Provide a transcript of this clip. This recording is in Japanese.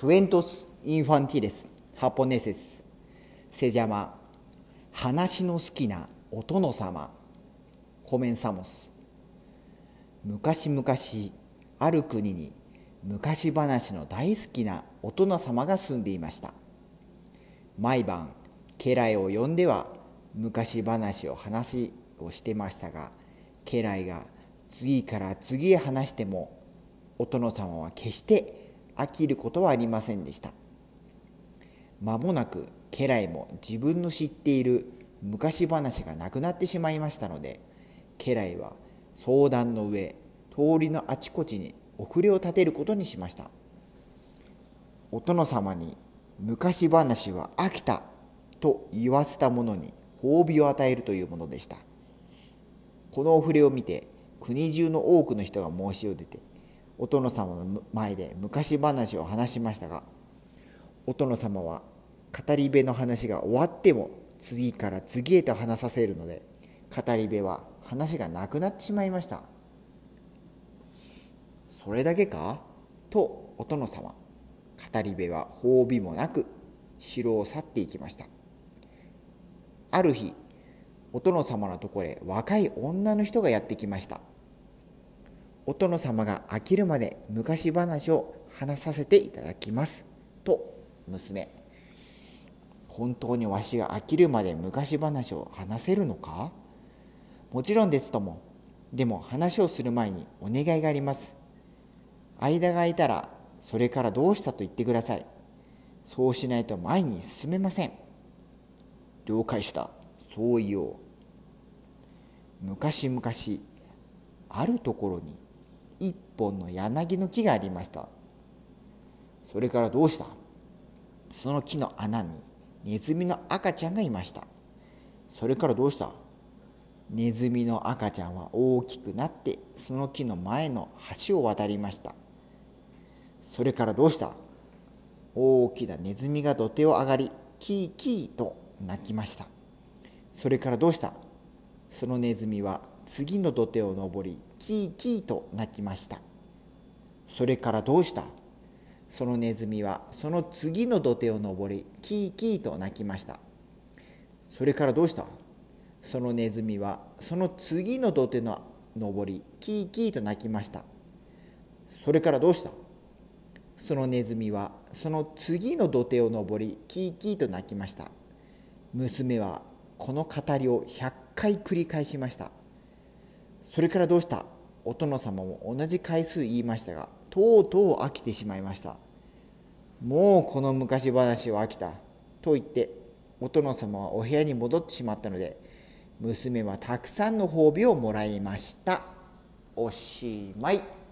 Cuentos infantiles japoneses se llama 話の好きなお殿様。コメンサモス。昔々ある国に昔話の大好きなお殿様が住んでいました。毎晩家来を呼んでは昔話を話をしてましたが家来が次から次へ話してもお殿様は決して飽きることはありませんでした。間もなく家来も自分の知っている昔話がなくなってしまいましたので家来は相談の上通りのあちこちに遅れを立てることにしました。お殿様に昔話は飽きたと言わせた者に褒美を与えるというものでした。このお触れを見て国中の多くの人が申しを出てお殿様の前で昔話を話しましたがお殿様は語り部の話が終わっても次から次へと話させるので語り部は話がなくなってしまいました。それだけか？とお殿様語り部は褒美もなく城を去っていきました。ある日お殿様のところへ若い女の人がやってきました。お殿様が飽きるまで昔話を話させていただきます。と娘。本当にわしが飽きるまで昔話を話せるのか？もちろんですとも。でも話をする前にお願いがあります。間が空いたらそれからどうしたと言ってください。そうしないと前に進めません。了解した。そう言おう。昔々あるところに一本の柳の木がありました。それからどうした？その木の穴にネズミの赤ちゃんがいました。それからどうした？ネズミの赤ちゃんは大きくなってその木の前の橋を渡りました。それからどうした？大きなネズミが土手を上がりキーキーと鳴きました。それからどうした？そのネズミは次の土手を登りキーキーと鳴きました。それからどうした？そのネズミはその次の土手を登りキーキーと鳴きました。それからどうした？そのネズミはその次の土手の登りキーキーと鳴きました。それからどうした？そのネズミはその次の土手を登りキーキーと鳴きました。娘はこの語りを100回繰り返しました。それからどうした？お殿様も同じ回数言いましたがとうとう飽きてしまいました。もうこの昔話は飽きた。と言ってお殿様はお部屋に戻ってしまったので娘はたくさんの褒美をもらいました。おしまい。